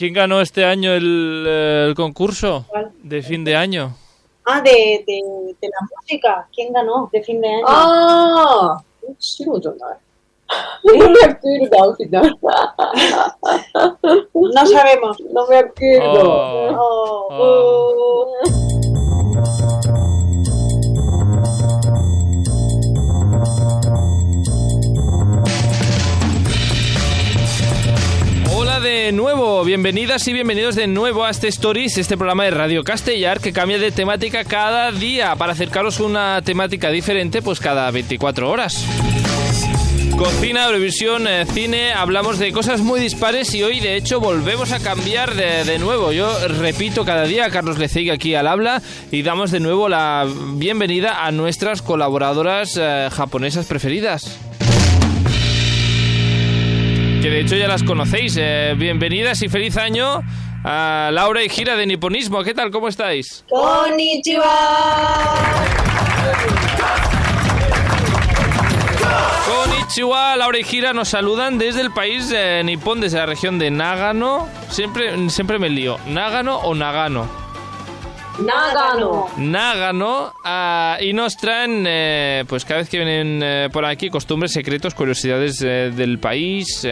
¿Quién ganó este año el, eh, concurso de fin de año? Ah, de, de, de, la música. ¿Quién ganó de fin de año? ¡Ah! No sabemos. No me acuerdo. Oh, oh. Oh. De nuevo, bienvenidas y bienvenidos de nuevo a este Stories, este programa de Radio Castellar que cambia de temática cada día para acercaros una temática diferente pues cada 24 horas. Cocina, Eurovisión, eh, cine, hablamos de cosas muy dispares y hoy de hecho volvemos a cambiar de, de nuevo. Yo repito cada día Carlos Lecegui aquí al habla y damos de nuevo la bienvenida a nuestras colaboradoras eh, japonesas preferidas. Que de hecho ya las conocéis. Eh, bienvenidas y feliz año a Laura y Gira de Niponismo. ¿Qué tal? ¿Cómo estáis? Konnichiwa. Konnichiwa, Laura y Gira nos saludan desde el país eh, nipón, desde la región de Nagano. Siempre, siempre me lío. ¿Nagano o Nagano? Nagano. Nagano. ah, y nos traen, eh, pues cada vez que vienen eh, por aquí, costumbres, secretos, curiosidades eh, del país,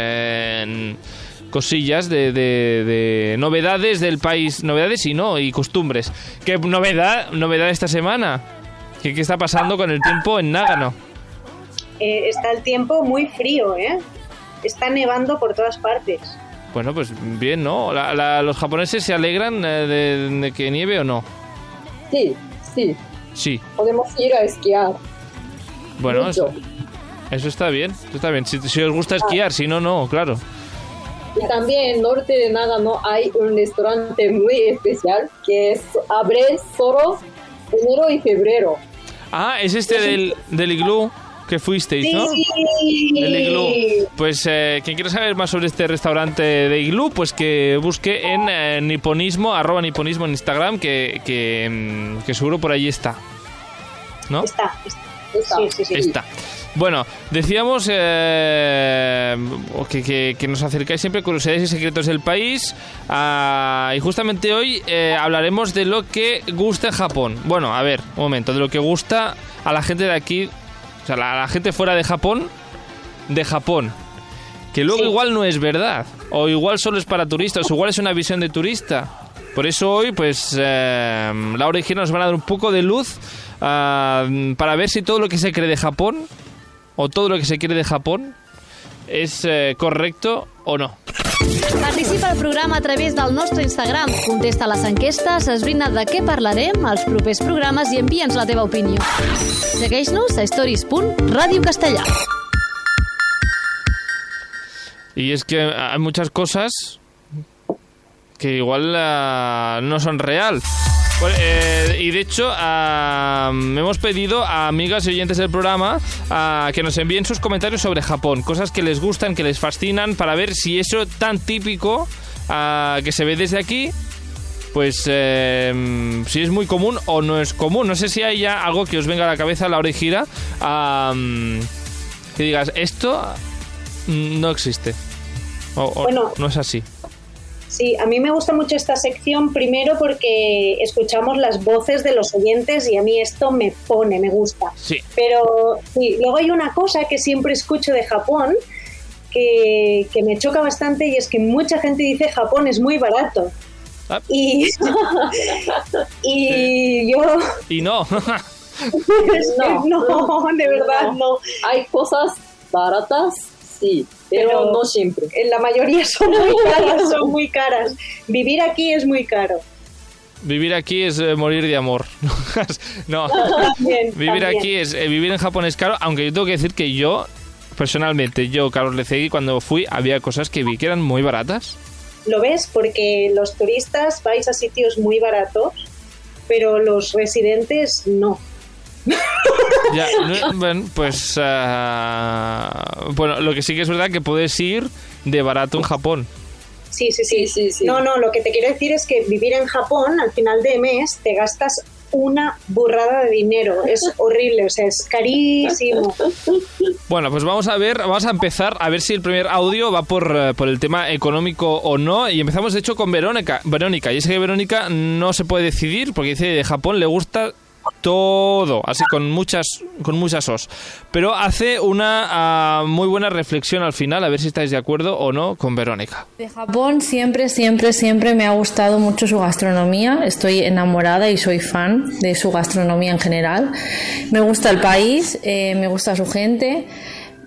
cosillas de, de- de novedades del país. Novedades y no, y costumbres. ¿Qué novedad, novedad esta semana? ¿Qué, qué está pasando con el tiempo en Nagano? Eh, está el tiempo muy frío, ¿eh? Está nevando por todas partes. Bueno, pues bien, ¿no? La- la- ¿Los japoneses se alegran de, de que nieve o no? Sí, sí. Sí. Podemos ir a esquiar. Bueno, eso, eso está bien. Eso está bien. Si, si os gusta esquiar, si no, no, claro. Y también en norte de Nagano hay un restaurante muy especial que es abre solo enero y febrero. Ah, es este del, del iglú que fuisteis, ¿no? El iglú. Pues eh, quien quiera saber más sobre este restaurante de iglú, pues que busque en eh, niponismo, arroba niponismo en Instagram, que, que, mm, que seguro por allí está. ¿No? Está, está. Está. Sí, sí, sí. Está. Bueno, decíamos eh, que, que- que nos acercáis siempre a curiosidades y secretos del país. ah, y justamente hoy eh, hablaremos de lo que gusta en Japón. Bueno, a ver, un momento, de lo que gusta a la gente de aquí, sea, la, la gente fuera de Japón, de Japón. Que luego Sí. igual no es verdad, o igual solo es para turistas, o igual es una visión de turista. Por eso hoy, pues, eh, Laura y Gina nos van a dar un poco de luz ah, para ver si todo lo que se cree de Japón, o todo lo que se quiere de Japón, és eh, correcto o no. Participa al programa a través del nostre Instagram. Contesta les enquestes, esbrina de què parlarem als propers programes i envia'ns la teva opinió. Segueix-nos a stories.radiocastellà. Y es que hay muchas cosas que igual ah, no son real. Pues, eh, y de hecho, ah, hemos pedido a amigas y oyentes del programa ah, que nos envíen sus comentarios sobre Japón, cosas que les gustan, que les fascinan, para ver si eso tan típico ah, que se ve desde aquí, pues eh, si es muy común o no es común. No sé si hay ya algo que os venga a la cabeza a la hora y gira, ah, que digas, esto mm, no existe. O, o Bueno. no es así. Sí, a mí me gusta mucho esta sección primero porque escuchamos las voces de los oyentes y a mí esto me pone, me gusta. Sí. Pero sí, luego hay una cosa que siempre escucho de Japón que, que me choca bastante y es que mucha gente dice Japón es muy barato. Ah. Y, y yo, Y no. No. no, de verdad no. Hay cosas baratas, sí, pero, Pero- no siempre. En la mayoría son muy caras, son muy caras. Vivir aquí es muy caro. vivir aquí es eh, morir de amor. no. También, Vivir también. aquí es eh, vivir en Japón es caro, aunque yo tengo que decir que yo personalmente, yo Carlos Lecegui cuando fui había cosas que vi que eran muy baratas. ¿Lo ves? Porque los turistas vais a sitios muy baratos, pero los residentes no. Ya, no- bueno, pues ah, bueno, lo que sí que es verdad que puedes ir de barato en Japón. Sí, sí, sí. Sí, sí, sí. No, no, lo que te quiero decir es que vivir en Japón al final de mes te gastas una burrada de dinero. Es horrible, o sea, es carísimo. Bueno, pues vamos a ver, vamos a empezar a ver si el primer audio va por, eh, por el tema económico o no. Y empezamos, de hecho, con Verónica. Verónica, y es que Verónica no se puede decidir porque dice de Japón le gusta todo, así con muchas con muchas os. Pero hace una ah, muy buena reflexión al final, a ver si estáis de acuerdo o no con Verónica. De Japón siempre, siempre, siempre me ha gustado mucho su gastronomía. Estoy enamorada y soy fan de su gastronomía en general. Me gusta el país, eh, me gusta su gente.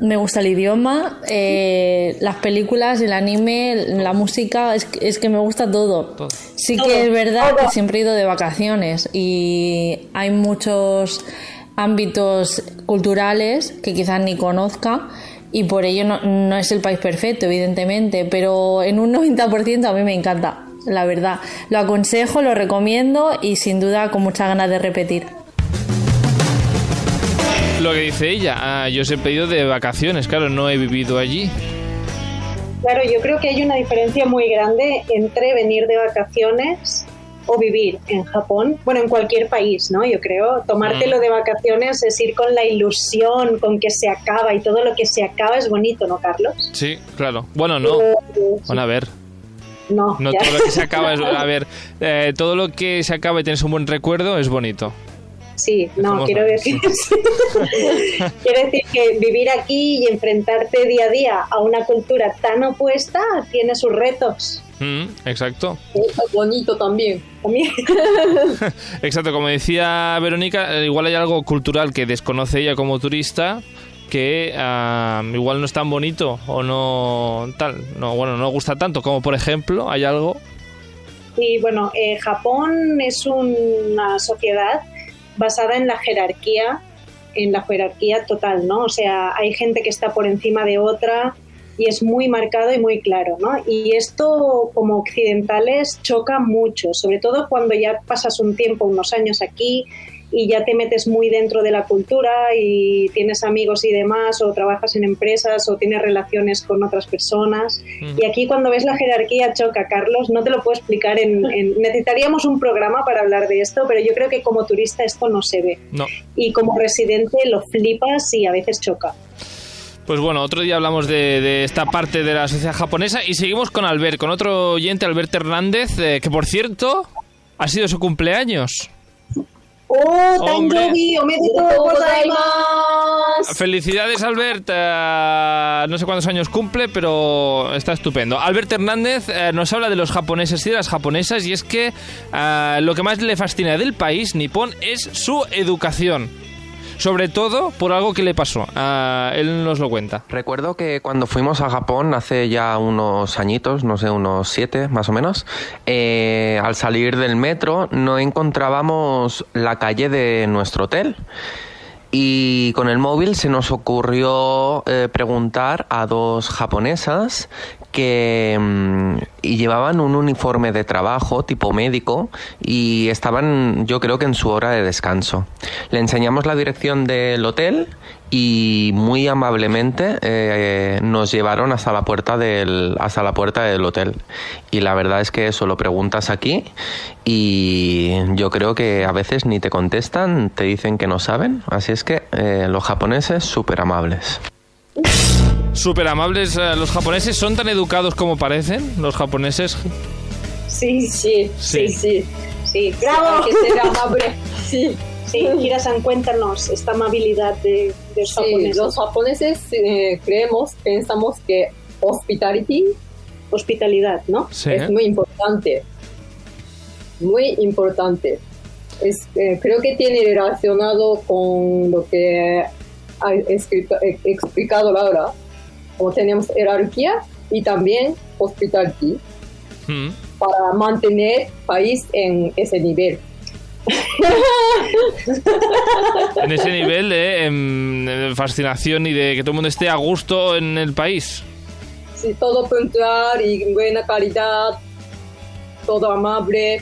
Me gusta el idioma, eh, las películas, el anime, la música, es, que- es que me gusta todo. Todo. Sí que es verdad que siempre he ido de vacaciones y hay muchos ámbitos culturales que quizás ni conozca y por ello no, no es el país perfecto, evidentemente, pero en un 90% a mí me encanta, la verdad. Lo aconsejo, lo recomiendo y sin duda con muchas ganas de repetir. Lo que dice ella, ah, yo os he pedido de vacaciones, claro, no he vivido allí. Claro, yo creo que hay una diferencia muy grande entre venir de vacaciones o vivir en Japón, bueno, en cualquier país, ¿no? Yo creo, tomártelo de vacaciones es ir con la ilusión, con que se acaba y todo lo que se acaba es bonito, ¿no, Carlos? Sí, claro. Bueno, no. Eh, Bueno, a ver. no, No ya. todo lo que se acaba es... A ver, eh, todo lo que se acaba y tienes un buen recuerdo es bonito. Sí, no, quiero decir, quiero decir que vivir aquí y enfrentarte día a día a una cultura tan opuesta tiene sus retos. Mm, exacto. Es bonito también. También. Exacto, como decía Verónica, eh, igual hay algo cultural que desconoce ella como turista que ah, igual no es tan bonito o no tal, no bueno, no gusta tanto como por ejemplo, hay algo Y bueno, eh, Japón es una sociedad basada en la jerarquía, en la jerarquía total, ¿no? O sea, hay gente que está por encima de otra y es muy marcado y muy claro, ¿no? Y esto como occidentales choca mucho, sobre todo cuando ya pasas un tiempo, unos años aquí y ya te metes muy dentro de la cultura y tienes amigos y demás, o trabajas en empresas, o tienes relaciones con otras personas. Y aquí cuando ves la jerarquía choca, Carlos, no te lo puedo explicar. En, en- necesitaríamos un programa para hablar de esto, pero yo creo que como turista esto no se ve. no. Y como residente lo flipas y a veces choca. Pues bueno, otro día hablamos de, de esta parte de la sociedad japonesa y seguimos con Albert, con otro oyente, Albert Hernández, eh, que por cierto ha sido su cumpleaños. ¡Oh. Tanjobi! Felicidades, Albert. Eh, no sé cuántos años cumple, pero está estupendo. Albert Hernández eh, nos habla de los japoneses y de las japonesas, y es que eh, lo que más le fascina del país nipón es su educación. Sobre todo por algo que le pasó. Eh, él nos lo cuenta. Recuerdo que cuando fuimos a Japón hace ya unos añitos, no sé, unos siete más o menos, eh, al salir del metro no encontrábamos la calle de nuestro hotel. Y con el móvil se nos ocurrió eh, preguntar a dos japonesas que mm, llevaban un uniforme de trabajo tipo médico y estaban yo creo que en su hora de descanso. Le enseñamos la dirección del hotel y muy amablemente eh, nos llevaron hasta la puerta del hasta la puerta del hotel. Y la verdad es que eso lo preguntas aquí y yo creo que a veces ni te contestan te dicen que no saben. Así es que eh, los japoneses súper amables Súper amables eh, los japoneses. ¿Son tan educados como parecen los japoneses? Sí, Sí, Sí. sí, sí. sí. ¡Bravo! que ser amable. Sí. Sí, Kira-san, cuéntanos esta amabilidad de, de los Sí, japoneses. los japoneses eh, creemos, pensamos que hospitality Hospitalidad, ¿no? Sí. es muy importante. Muy importante. Es, eh, creo que tiene relacionado con lo que ha escrito- eh, explicado Laura. Como tenemos jerarquía y también hospitality Mm. para mantener país en ese nivel. En ese nivel de em, de fascinación y de que todo el mundo esté a gusto en el país. Sí, todo puntual y buena calidad, todo amable.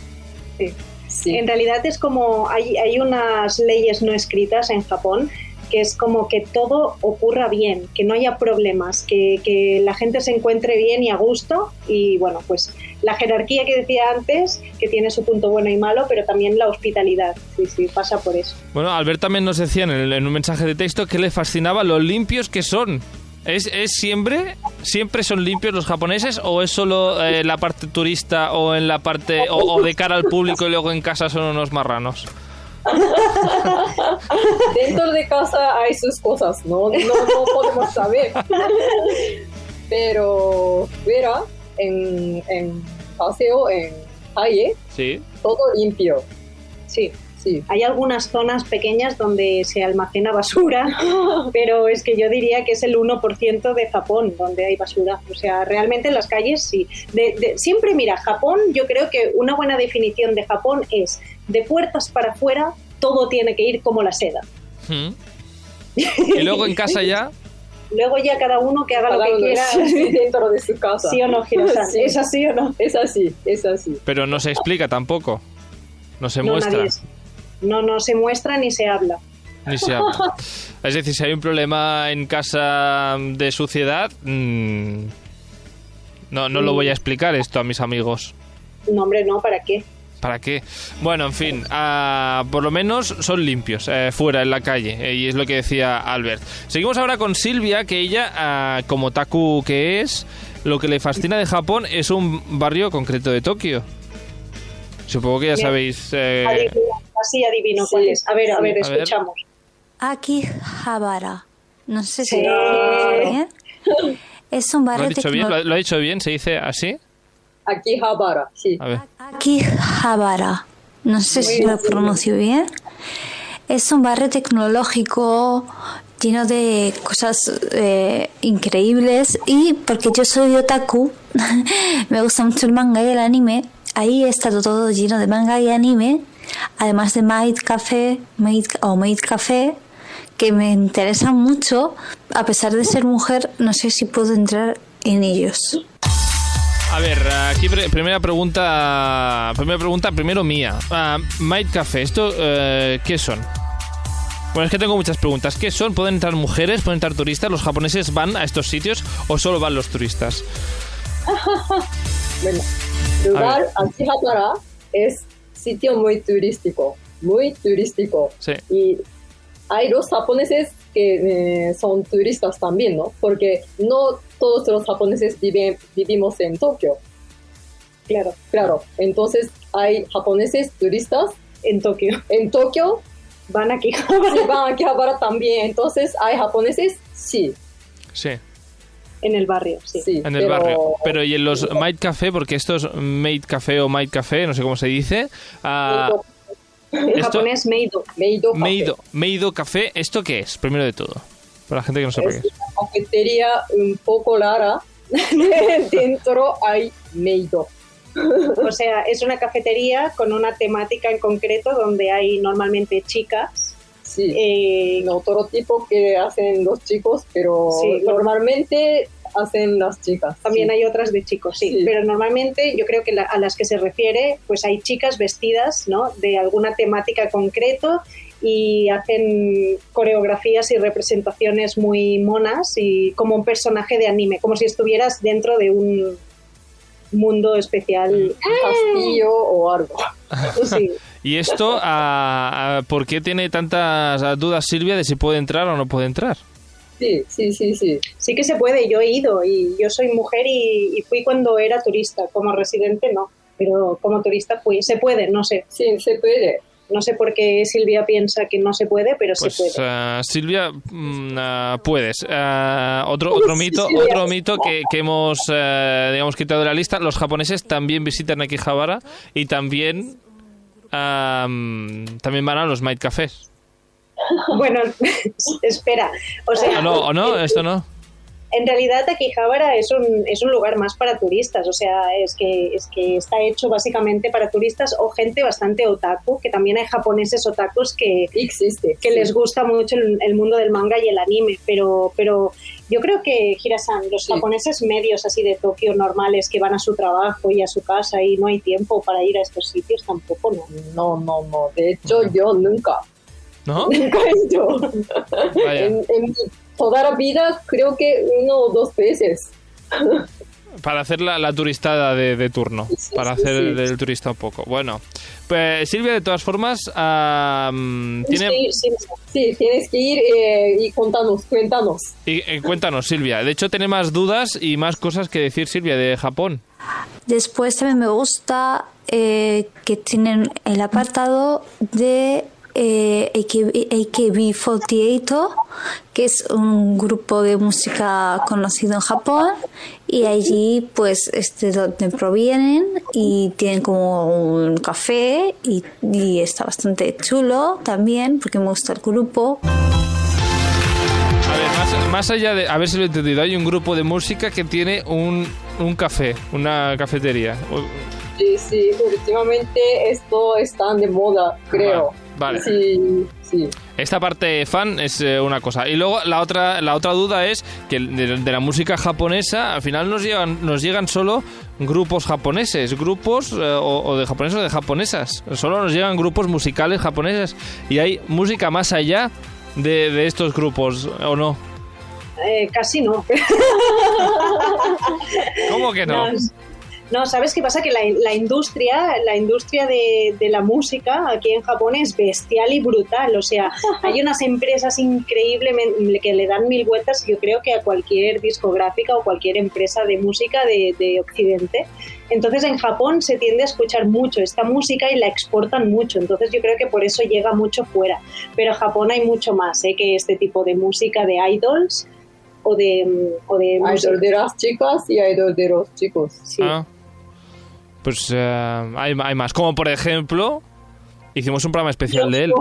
Sí. Sí. En realidad es como hay, hay unas leyes no escritas en Japón que es como que todo ocurra bien, que no haya problemas, que, que la gente se encuentre bien y a gusto y bueno, pues la jerarquía que decía antes, que tiene su punto bueno y malo, pero también la hospitalidad. Sí, sí, pasa por eso. Bueno, Albert también nos decía en, un mensaje de texto que le fascinaba lo limpios que son. ¿Es, es siempre, siempre son limpios los japoneses o es solo eh, la parte turista o en la parte o, o de cara al público y luego en casa son unos marranos? Dentro de casa hay sus cosas, no, no, no podemos saber. Pero fuera, en, en paseo, en calle, Sí. todo limpio. Sí. Sí. Hay algunas zonas pequeñas donde se almacena basura, pero es que yo diría que es el 1% de Japón donde hay basura. O sea, realmente en las calles sí. De- de- siempre, mira, Japón, yo creo que una buena definición de Japón es de puertas para afuera, todo tiene que ir como la seda. Mm. Y luego en casa ya. Luego ya cada uno que haga lo que quiera. dentro de su casa. ¿Sí o no? Sí. ¿Es así o no? Es así, es así. Pero no se explica tampoco. No se no, muestra. nadie es- no, no se muestra ni se habla. Ni se habla. Es decir, si hay un problema en casa de suciedad, mm, no, no lo voy a explicar esto a mis amigos. No, hombre, no, ¿para qué? ¿Para qué? Bueno, en fin, ah, por lo menos son limpios eh, fuera, en la calle, eh, y es lo que decía Albert. Seguimos ahora con Silvia, que ella, ah, como Taku que es, lo que le fascina de Japón es un barrio concreto de Tokio. Supongo que ya sabéis... eh, así adivino Sí, cuál es. A ver, a ver, A ver. escuchamos. Akihabara. No sé si Sí. lo bien. Es un ¿Lo ha barrio dicho bien? ¿Lo, ha- lo ha dicho bien? ¿Se dice así? Aquí Habara, sí. A ver. Akihabara. No sé si lo pronuncio bien. Es un barrio tecnológico lleno de cosas eh, increíbles y porque yo soy otaku, me gusta mucho el manga y el anime. Ahí está todo lleno de manga y anime, además de Maid Café Maid, o Maid Café, que me interesan mucho. A pesar de ser mujer, no sé si puedo entrar en ellos. A ver, aquí pre- primera pregunta, primera pregunta, primero mía. Ah, Might Café, ¿esto eh, qué son? Bueno, es que tengo muchas preguntas. ¿Qué son? ¿Pueden entrar mujeres? ¿Pueden entrar turistas? ¿Los japoneses van a estos sitios o solo van los turistas? Bueno, A lugar. Akihabara es sitio muy turístico, muy turístico. Sí. Y hay los japoneses que eh, son turistas también, ¿no? Porque no todos los japoneses viven, vivimos en Tokio. Claro, Claro, entonces hay japoneses turistas en Tokio. en Tokio, Van aquí. sí, van a Akihabara también. Entonces hay japoneses, sí, Sí, en el barrio, sí. sí. en el pero- barrio. Pero ¿y en los Might Café? Porque esto es Maid Café o Might Café, no sé cómo se dice. Ah, En esto- japonés, Meido. Meido Café. Meido, Meido Café, ¿esto qué es? Primero de todo. Para la gente que no sepa Es qué es. una cafetería un poco rara. Dentro hay Meido. O sea, es una cafetería con una temática en concreto donde hay normalmente chicas. Sí. eh, otro tipo que hacen los chicos, pero Sí, normalmente hacen las chicas. También sí. hay otras de chicos, sí, Sí. pero normalmente yo creo que la- a las que se refiere, pues hay chicas vestidas, ¿no? De alguna temática concreto y hacen coreografías y representaciones muy monas y como un personaje de anime, como si estuvieras dentro de un mundo especial. Un castillo o algo. Sí. ¿Y esto, ah, ah, por qué tiene tantas ah, dudas Silvia de si puede entrar o no puede entrar? Sí, sí, sí, sí. Sí que se puede, yo he ido y yo soy mujer y, y fui cuando era turista, como residente no, pero como turista fui, se puede, no sé, Sí, se puede. no sé por qué Silvia piensa que no se puede, pero Pues se puede. ah, Silvia, mm, ah, puedes. Otro otro mito, Silvia. otro mito que, que hemos eh, digamos quitado de la lista. Los japoneses también visitan Akihabara y también ah, también van a los Might Cafés. Bueno, espera, o sea, ¿O no? ¿O no? Esto no. en realidad Akihabara es un, es un lugar más para turistas, o sea, es que, es que está hecho básicamente para turistas o gente bastante otaku, que también hay japoneses otakus que, Existe. que sí. les gusta mucho el, el mundo del manga y el anime, pero, pero yo creo que Hirasan, los Sí. japoneses medios así de Tokio normales que van a su trabajo y a su casa y no hay tiempo para ir a estos sitios tampoco, ¿no? No, no, no. De hecho, yo nunca, ¿No? nunca he ido. Vaya. En, en toda la vida creo que uno o dos veces. Para hacer la, la turistada de, de turno. Sí, para sí, hacer sí. el del turista un poco. Bueno, pues Silvia, de todas formas, tiene... Sí, sí, sí, tienes que ir eh, y contanos, cuéntanos. Y, eh, cuéntanos, Silvia. De hecho, tiene más dudas y más cosas que decir Silvia de Japón. Después también me gusta eh, que tienen el apartado de eh, AKB, 48 que es un grupo de música conocido en Japón y allí pues es de donde provienen y tienen como un café y, y está bastante chulo también porque me gusta el grupo. A ver, más, más allá de... A ver si lo he entendido. Hay un grupo de música que tiene un, un café, una cafetería. Sí, sí, últimamente esto está de moda, creo. Vale. Sí, sí. Esta parte fan es eh, una cosa. Y luego la otra, la otra duda es que de, de la música japonesa al final nos llegan, nos llegan solo grupos japoneses, grupos eh, o, o de japoneses o de japonesas. Solo nos llegan grupos musicales japoneses. Y hay música más allá de, de estos grupos, ¿o no? Eh, casi no. ¿Cómo que no? No, no, ¿sabes qué pasa? Que la, la industria, la industria de, de la música aquí en Japón es bestial y brutal. O sea, hay unas empresas increíblemente que le dan mil vueltas, yo creo que a cualquier discográfica o cualquier empresa de música de, de Occidente. Entonces en Japón se tiende a escuchar mucho esta música y la exportan mucho. Entonces yo creo que por eso llega mucho fuera. Pero en Japón hay mucho más ¿eh? que este tipo de música de idols o de, o de música. Idol de las chicas y idol de los chicos. Sí. Ah. Pues eh, hay, hay más. Como por ejemplo, hicimos un programa especial de él.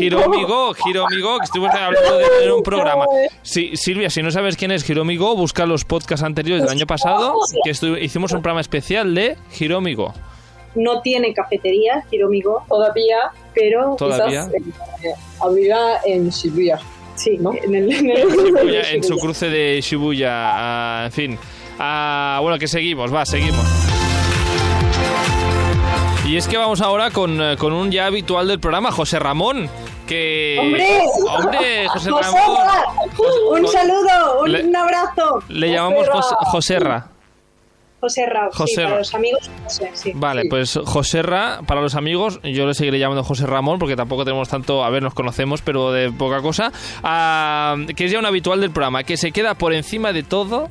Hiromi Go, Hiromi Go, que estuvimos hablando de él en un programa. Sí, Silvia, si no sabes quién es Hiromi Go, busca los podcasts anteriores del año pasado, que estu- hicimos un programa especial de Hiromi Go. No tiene cafetería, Hiromigo, Todavía, pero Todavía. quizás eh, abrirá en Shibuya. sí, ¿no? en el, en el- Shibuya, en su cruce de Shibuya, ah, en fin. Ah, bueno, que seguimos, va, seguimos. Y es que vamos ahora con, eh, con un ya habitual del programa, José Ramón. Que. ¡Hombre! ¡Hombre, José Ramón! ¡Joserra! Un saludo, un, Le- un abrazo. Le llamamos José, Joserra. José Ra, sí, Joserra. para los amigos, José, sí. Vale, pues Joserra, para los amigos, yo le seguiré llamando José Ramón porque tampoco tenemos tanto, a ver, nos conocemos, pero de poca cosa. Ah, que es ya un habitual del programa, que se queda por encima de todo.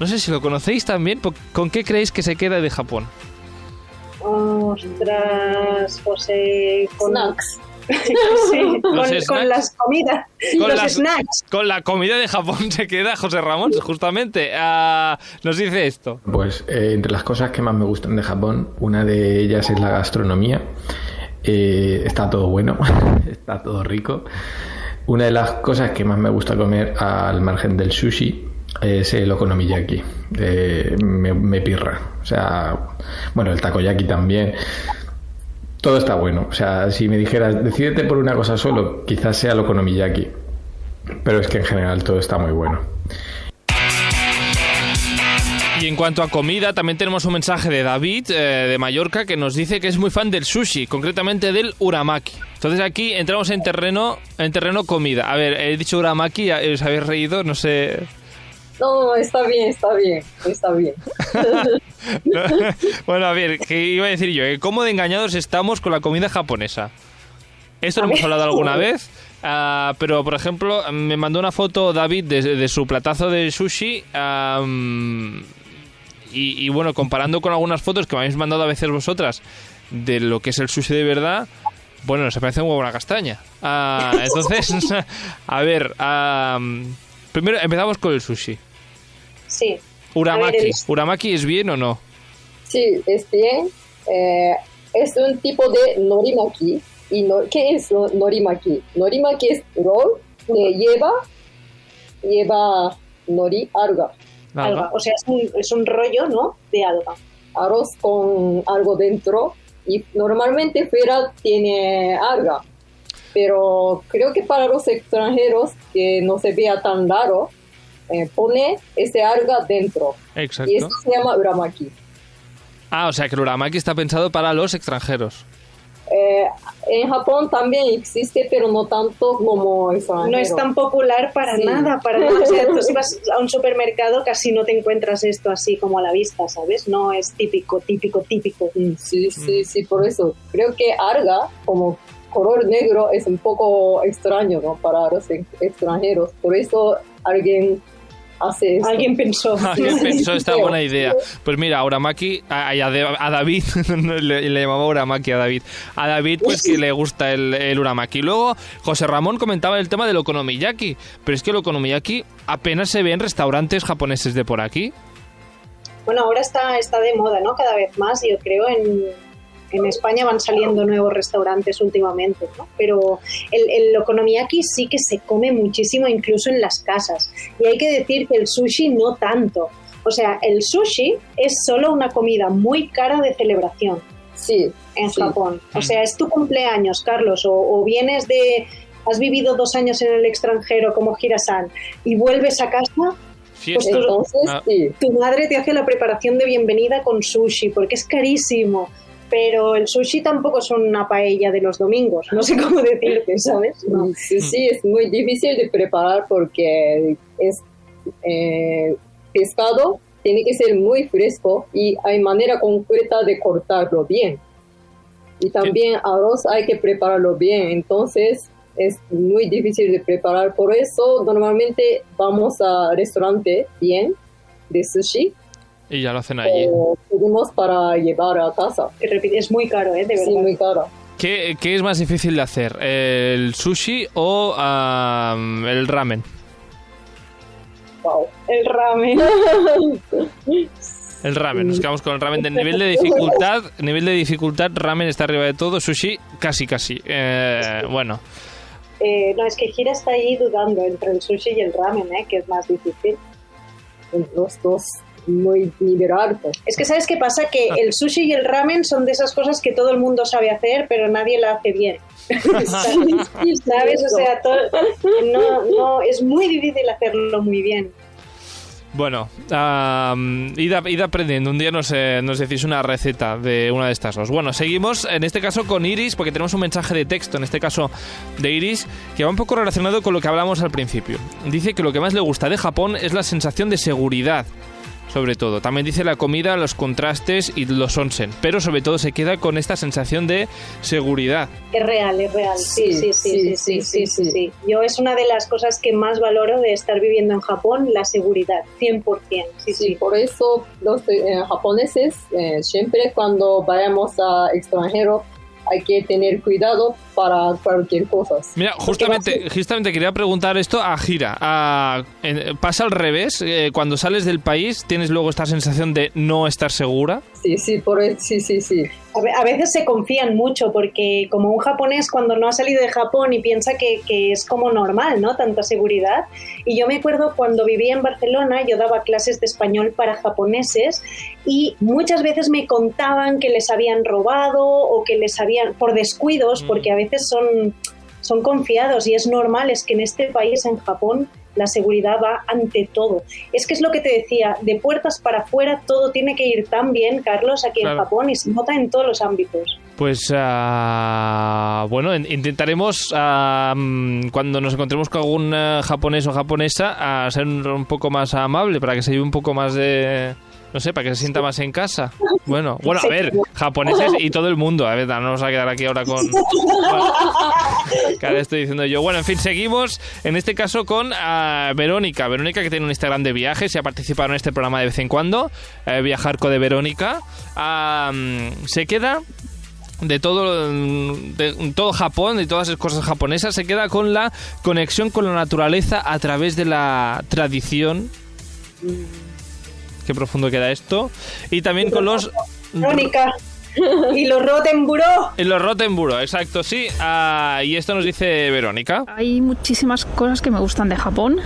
No sé si lo conocéis también. ¿Con qué creéis que se queda de Japón? Ostras, José, con, Snacks. sí, con, las comidas, Con los las- snacks. Con la comida de Japón se queda José Ramón, justamente. Ah, nos dice esto. Pues eh, entre las cosas que más me gustan de Japón, una de ellas es la gastronomía. Eh, está todo bueno, está todo rico. Una de las cosas que más me gusta comer al margen del sushi es el okonomiyaki. Eh, me, me pirra. O sea, bueno, el takoyaki también. Todo está bueno. O sea, si me dijeras, decídete por una cosa solo, quizás sea el okonomiyaki. Pero es que en general todo está muy bueno. Y en cuanto a comida, también tenemos un mensaje de David eh, de Mallorca que nos dice que es muy fan del sushi, concretamente del uramaki. Entonces aquí entramos en terreno, en terreno comida. A ver, he dicho uramaki, os habéis reído, no sé. No, está bien, está bien, está bien. bueno, a ver, ¿qué iba a decir yo? Eh, ¿Cómo de engañados estamos con la comida japonesa? Esto lo hemos hablado alguna vez, ah, pero por ejemplo, me mandó una foto David de, de su platazo de sushi. y, y bueno, comparando con algunas fotos que me habéis mandado a veces vosotras de lo que es el sushi de verdad, bueno, se parece un huevo a una castaña. Ah, entonces, a ver, am, primero empezamos con el sushi. Sí. Uramaki. A ver, el- ¿Uramaki es bien o no? Sí, es bien. Eh, es un tipo de norimaki. ¿Y no, qué es no- norimaki? Norimaki es roll que lleva, lleva nori, alga. Alga. O sea, es un, es un rollo, ¿no? De alga. Arroz con algo dentro. Y normalmente fuera tiene alga. Pero creo que para los extranjeros, que no se vea tan raro, eh, pone ese alga dentro. Exacto. Y esto se llama uramaki. Ah, o sea que el uramaki está pensado para los extranjeros. Eh, en Japón también existe, pero no tanto como extranjero. No es tan popular para Sí. nada, para nada. O sea, tú si vas a un supermercado casi no te encuentras esto así como a la vista, ¿sabes? No es típico, típico, típico. Mm, Sí, sí, sí, por eso. Creo que alga, como color negro, es un poco extraño ¿no? para los ex- extranjeros. Por eso alguien hace esto. Alguien pensó. Alguien pensó esta buena idea. Pues mira, a Uramaki, a, a, a David, le, le llamaba Uramaki a David. A David, pues que le gusta el, el Uramaki. Luego, José Ramón comentaba el tema del okonomiyaki. Pero es que el okonomiyaki apenas se ve en restaurantes japoneses de por aquí. Bueno, ahora está, está de moda, ¿no? Cada vez más, yo creo, en, en España van saliendo nuevos restaurantes últimamente, ¿no? Pero el, el okonomiyaki sí que se come muchísimo, incluso en las casas. Y hay que decir que el sushi no tanto. O sea, el sushi es solo una comida muy cara de celebración Sí, en sí. Japón. O sea, es tu cumpleaños, Carlos, o, o vienes de... Has vivido dos años en el extranjero como Hirasan y vuelves a casa. Pues Entonces, Ah. tu madre te hace la preparación de bienvenida con sushi, porque es carísimo. Pero el sushi tampoco es una paella de los domingos, no sé cómo decirte, ¿sabes? No. Sí, sí, es muy difícil de preparar porque es eh, pescado, tiene que ser muy fresco y hay manera concreta de cortarlo bien. Y también arroz hay que prepararlo bien, entonces es muy difícil de preparar. Por eso normalmente vamos a restaurante bien de sushi Y ya lo hacen allí. o pedimos para llevar a casa. Es muy caro, ¿eh? De verdad. Sí, muy caro. ¿Qué, qué es más difícil de hacer? ¿El sushi o am, el ramen? Wow. El ramen. El ramen, nos quedamos con el ramen. De nivel de dificultad, nivel de dificultad, ramen está arriba de todo, sushi casi casi. Eh, bueno, Eh, no, es que Gira está ahí dudando entre el sushi y el ramen, ¿eh? Que es más difícil. Los dos muy nivel alto. Es que ¿sabes qué pasa? Que el sushi y el ramen son de esas cosas que todo el mundo sabe hacer, pero nadie la hace bien. ¿Sabes? O sea, todo- no, no, es muy difícil hacerlo muy bien. bueno, am, id, a- id aprendiendo. Un día nos, eh, nos decís una receta de una de estas dos. Bueno, seguimos en este caso con Iris, porque tenemos un mensaje de texto, en este caso de Iris, que va un poco relacionado con lo que hablamos al principio. Dice que lo que más le gusta de Japón es la sensación de seguridad. Sobre todo, también dice la comida, los contrastes y los onsen, pero sobre todo se queda con esta sensación de seguridad. Es real, es real. Sí, sí, sí, sí, sí, sí, sí, sí. Yo es una de las cosas que más valoro de estar viviendo en Japón, la seguridad, 100%. Sí, Sí, sí. por eso los eh, japoneses eh, siempre cuando vayamos a extranjero hay que tener cuidado para cualquier cosa. Mira, justamente, justamente quería preguntar esto a Gira. A- en- ¿Pasa al revés? Eh, cuando sales del país, ¿tienes luego esta sensación de no estar segura? Sí, sí, por sí, sí, sí. A ve- a veces se confían mucho porque como un japonés cuando no ha salido de Japón y piensa que, que es como normal, ¿no? Tanta seguridad. Y yo me acuerdo cuando vivía en Barcelona, yo daba clases de español para japoneses y muchas veces me contaban que les habían robado o que les habían, por descuidos, porque a veces son, son confiados y es normal, es que en este país, en Japón, la seguridad va ante todo. Es que es lo que te decía, de puertas para afuera todo tiene que ir tan bien, Carlos, aquí Claro. en Japón y se nota en todos los ámbitos. Pues ah, bueno, in- intentaremos ah, mm, cuando nos encontremos con algún ah, japonés o japonesa a ser un, un poco más amable para que se lleve un poco más de no sé, para que se sienta más en casa. Bueno, bueno, a ver, japoneses y todo el mundo. A ver, no nos vamos a quedar aquí ahora con. Bueno, estoy diciendo yo. Bueno, en fin, seguimos en este caso con ah, Verónica. Verónica que tiene un Instagram de viajes y ha participado en este programa de vez en cuando. eh, Viajarco de Verónica. Se queda de todo, de todo Japón, de todas las cosas japonesas, se queda con la conexión con la naturaleza a través de la tradición. Qué profundo queda esto. Y también con los... Verónica. y los Rotenburo. En los Rotenburo, exacto, sí. Ah, y esto nos dice Verónica. Hay muchísimas cosas que me gustan de Japón,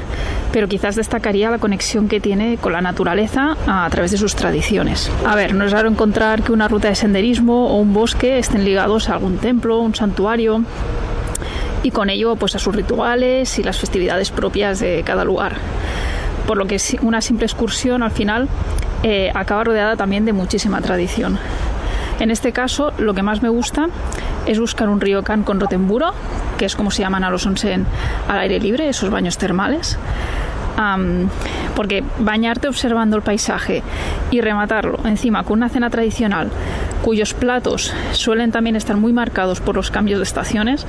pero quizás destacaría la conexión que tiene con la naturaleza a través de sus tradiciones. A ver, no es raro encontrar que una ruta de senderismo o un bosque estén ligados a algún templo, un santuario y con ello pues a sus rituales y las festividades propias de cada lugar. Por lo que una simple excursión al final eh, acaba rodeada también de muchísima tradición. En este caso, lo que más me gusta es buscar un ryokan con rotemburo, que es como se llaman a los onsen al aire libre, esos baños termales. Porque bañarte observando el paisaje y rematarlo encima con una cena tradicional cuyos platos suelen también estar muy marcados por los cambios de estaciones,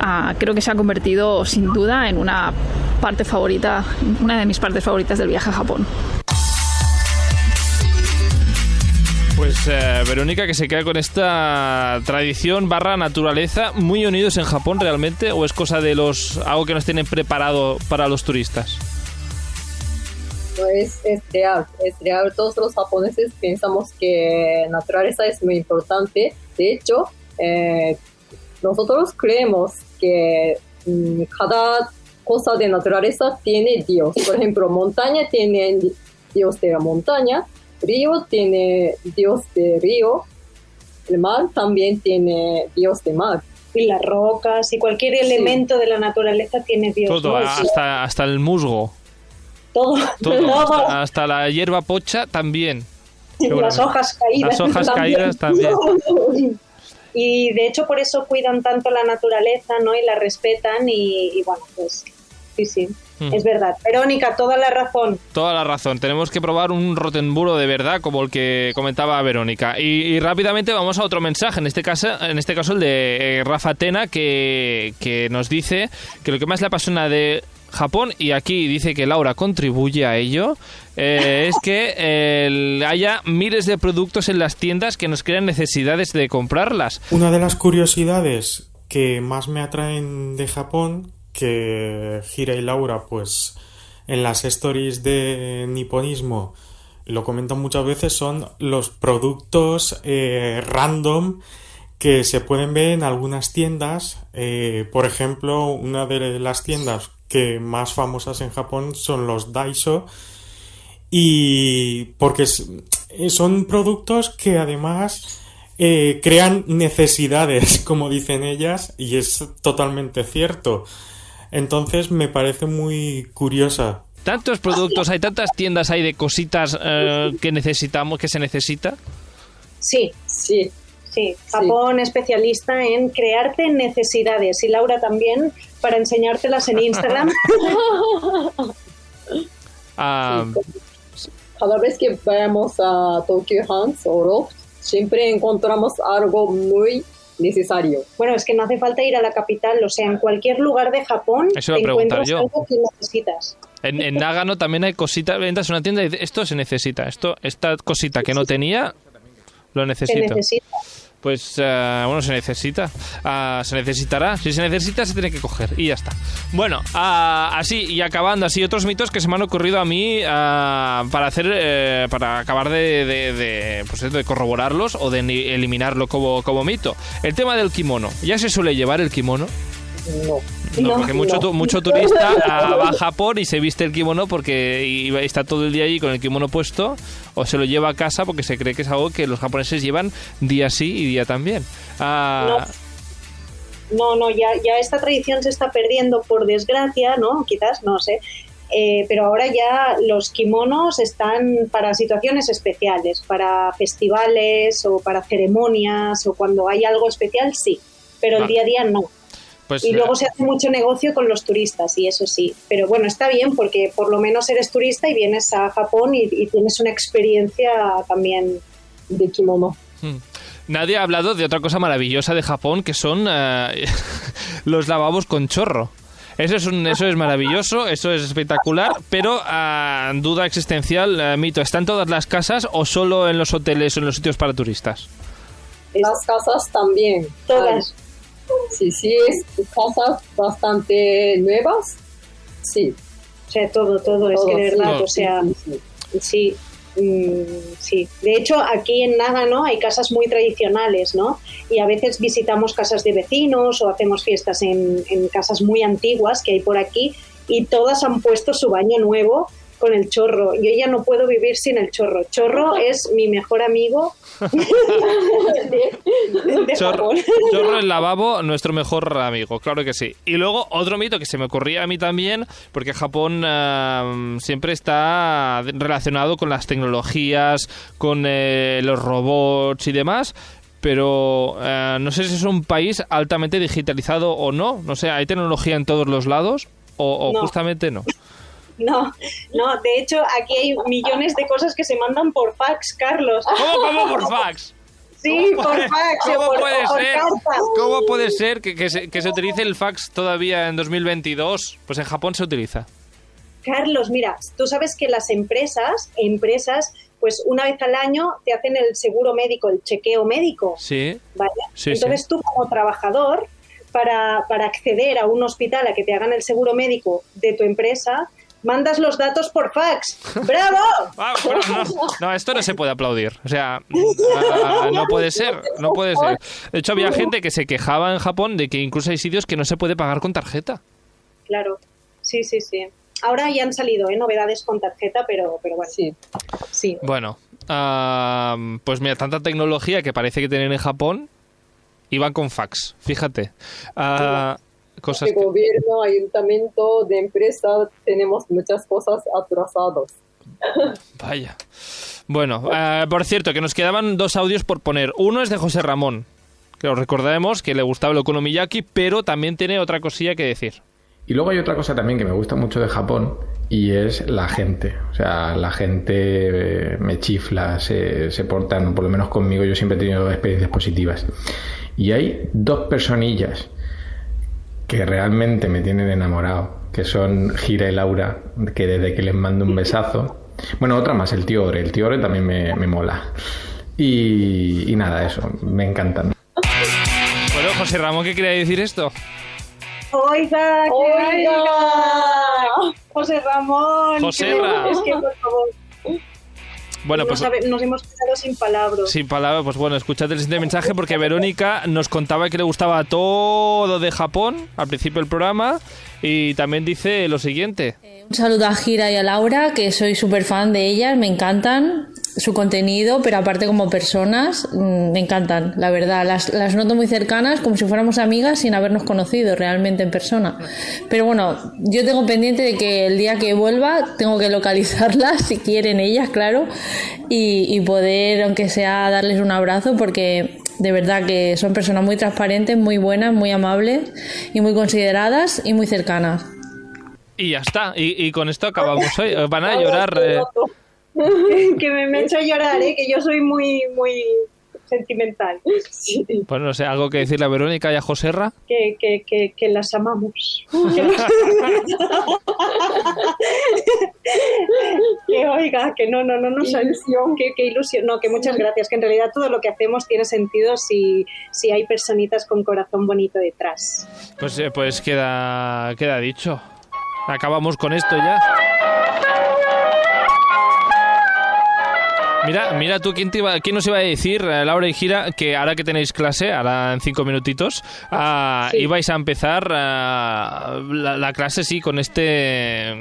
ah, creo que se ha convertido sin duda en una parte favorita, una de mis partes favoritas del viaje a Japón. Pues eh, Verónica que se queda con esta tradición barra naturaleza muy unidos en Japón realmente o es cosa de los algo que nos tienen preparado para los turistas. No, es, es real, es real. Todos los japoneses pensamos que naturaleza es muy importante. De hecho, eh, nosotros creemos que mm, cada cosa de naturaleza tiene Dios. Por ejemplo, montaña tiene Dios de la montaña, río tiene Dios de río, el mar también tiene Dios de mar. Y las rocas y cualquier elemento de la naturaleza tiene Dios. Todo, ¿no? Hasta, hasta el musgo, todo, todo, todo. hasta, hasta la hierba pocha también. las hojas caídas. Las hojas caídas también. Y de hecho por eso cuidan tanto la naturaleza, ¿no? Y la respetan y, y bueno, pues sí, sí, Hmm. es verdad. Verónica, toda la razón. Toda la razón. Tenemos que probar un rotenburo de verdad, como el que comentaba Verónica. Y, y rápidamente vamos a otro mensaje. En este caso, en este caso el de eh, Rafa Tena, que, que nos dice que lo que más le apasiona de Japón, y aquí dice que Laura contribuye a ello, eh, es que eh, haya miles de productos en las tiendas que nos crean necesidades de comprarlas. Una de las curiosidades que más me atraen de Japón, que Gira y Laura, pues en las stories de niponismo lo comentan muchas veces, son los productos eh, random que se pueden ver en algunas tiendas. Por ejemplo, una de las tiendas que más famosas en Japón son los Daiso. Y porque es- son productos que además eh, crean necesidades, como dicen ellas, y es totalmente cierto. Entonces me parece muy curiosa. Tantos productos, hay tantas tiendas hay de cositas eh, que necesitamos, que se necesita. Sí, Sí, sí. Japón especialista en crearte necesidades y Laura también para enseñártelas en Instagram. Ah, cada vez que vamos a Tokyo Hands o Loft, siempre encontramos algo muy necesario. Bueno, es que no hace falta ir a la capital, o sea, en cualquier lugar de Japón Eso te encuentras yo. algo que necesitas. En, en Nagano también hay cositas, entras a una tienda y dices, esto se necesita, esto, esta cosita que no tenía, lo Se necesito. necesita. Pues eh, bueno, se necesita. Ah, se necesitará. Si se necesita, se tiene que coger. Y ya está. Bueno, ah, así y acabando, así otros mitos que se me han ocurrido a mí ah, para hacer. eh, para acabar de, de, de, pues, de corroborarlos o de eliminarlo como, como mito. El tema del kimono. ¿Ya se suele llevar el kimono? No. No, No, porque mucho, no. mucho turista va a Japón y se viste el kimono porque y está todo el día allí con el kimono puesto o se lo lleva a casa porque se cree que es algo que los japoneses llevan día sí y día también. Ah, No, no, ya, ya esta tradición se está perdiendo por desgracia, ¿no? Quizás, no sé. Eh, pero ahora ya los kimonos están para situaciones especiales, para festivales o para ceremonias o cuando hay algo especial, sí. Pero el día a día no. Pues Y luego se hace mucho negocio con los turistas, y eso sí. Pero bueno, está bien porque por lo menos eres turista y vienes a Japón y, y tienes una experiencia también De kimono. mm. nadie ha hablado de otra cosa maravillosa de Japón que son eh, los lavabos con chorro. Eso es, un- eso es maravilloso, eso es espectacular, pero ah, duda existencial, eh, mito, ¿está en todas las casas o solo en los hoteles o en los sitios para turistas? Las casas también. todas. Sí, sí, es casas bastante nuevas. Sí. O sea, todo, todo, es todo, que de verdad, Todo. o sea, sí, sí. sí, mm, sí. De hecho, aquí en Nagano hay casas muy tradicionales, ¿no? Y a veces visitamos casas de vecinos o hacemos fiestas en, en casas muy antiguas que hay por aquí y todas han puesto su baño nuevo con el chorro. Yo ya no puedo vivir sin el chorro. Chorro es mi mejor amigo de, de Chorro, el lavabo, nuestro mejor amigo, claro que sí. Y luego otro mito que se me ocurría a mí también, porque Japón ah, siempre está relacionado con las tecnologías, con eh, los robots y demás. pero eh, no sé si es un país altamente digitalizado o no. No sé, ¿hay tecnología en todos los lados o, o No. justamente no? No, no, de hecho aquí hay millones de cosas que se mandan por fax, Carlos. ¿Cómo, cómo por fax? Sí, ¿Cómo por fax ¿Cómo por, puede por ser? ¿Cómo puede ser que, que se, que se utilice el fax todavía en 2022? Pues en Japón se utiliza. Carlos, mira, tú sabes que las empresas, empresas, pues una vez al año te hacen el seguro médico, el chequeo médico, Sí. ¿vale? Sí, Entonces sí. tú como trabajador, para, para acceder a un hospital a que te hagan el seguro médico de tu empresa, mandas los datos por fax. ¡Bravo! Ah, bueno, no, no, esto no se puede aplaudir. O sea, ah, no puede ser, no puede ser. De hecho, había gente que se quejaba en Japón de que incluso hay sitios que no se puede pagar con tarjeta. Claro, sí, sí, sí. Ahora ya han salido ¿eh? novedades con tarjeta, pero, pero bueno. Sí. Sí. Bueno, ah, pues mira, tanta tecnología que parece que tienen en Japón y van con fax. Fíjate. Ah, cosas de que- gobierno, ayuntamiento, de empresa, tenemos muchas cosas atrasadas. Vaya. Bueno, ah, por cierto, que nos quedaban dos audios por poner. Uno es de José Ramón, que os recordaremos que le gustaba el Okonomiyaki, pero también tiene otra cosilla que decir. Y luego hay otra cosa también que me gusta mucho de Japón y es la gente. O sea, la gente eh, me chifla, se, se portan, por lo menos conmigo, yo siempre he tenido experiencias positivas. Y hay dos personillas que realmente me tienen enamorado, que son Gira y Laura, que desde que les mando un besazo. Bueno, otra más, el tío Ore. El tío Ore también me, me mola. Y, y nada, eso, me encantan. Bueno, José Ramón, ¿qué quería decir esto? Oiga, que Oiga. oiga. José Ramón. Joserra. que- Es que, por favor, Bueno, no pues sabe- nos hemos quedado sin palabras. sin palabras, pues bueno, escuchad el siguiente mensaje porque Verónica nos contaba que le gustaba todo de Japón al principio del programa y también dice lo siguiente. Un saludo a Gira y a Laura, que soy súper fan de ellas, me encantan su contenido, pero aparte como personas, mm, me encantan, la verdad. Las, las noto muy cercanas, como si fuéramos amigas sin habernos conocido realmente en persona. Pero bueno, yo tengo pendiente de que el día que vuelva tengo que localizarlas, si quieren ellas, claro, y, y poder, aunque sea, darles un abrazo, porque de verdad que son personas muy transparentes, muy buenas, muy amables y muy consideradas y muy cercanas. Y ya está, y, y con esto acabamos hoy. Van a llorar. eh, que me, me he hecho llorar, ¿eh? que yo soy muy, muy sentimental. Pues no sé, algo que decirle a Verónica y a Joserra. Que, que, que, que las amamos. Que, que oiga, que no, no, no, no, ilusión. Que, que ilusión. No, que muchas gracias. Que en realidad todo lo que hacemos tiene sentido si, si hay personitas con corazón bonito detrás. Pues, eh, pues queda, queda dicho. Acabamos con esto ya. Mira, mira tú, ¿quién, te iba, quién nos iba a decir, eh, Laura y Gira, que ahora que tenéis clase, ahora en cinco minutitos, Sí. ibais a empezar ah, la, la clase, sí, con este...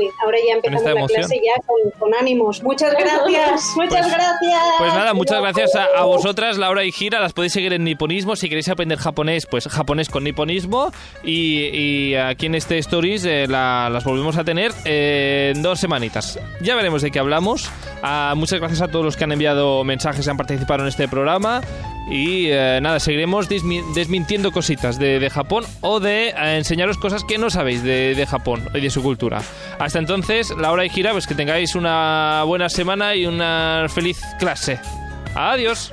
Sí, ahora ya empezamos la emoción. clase ya con, con ánimos. Muchas gracias, muchas Pues- gracias. Pues nada, muchas gracias a, a vosotras, Laura y Gira. Las podéis seguir en Niponismo. Si queréis aprender japonés, pues japonés con Niponismo. Y, y aquí en este Stories eh, la- las volvemos a tener eh, en dos semanitas. Ya veremos de qué hablamos. Ah, muchas gracias a todos los que han enviado mensajes y han participado en este programa. Y eh, nada, seguiremos desmi- desmintiendo cositas de, de Japón o de eh, enseñaros cosas que no sabéis de, de Japón y de su cultura. Hasta entonces, la hora y gira, pues que tengáis una buena semana y una feliz clase. Adiós.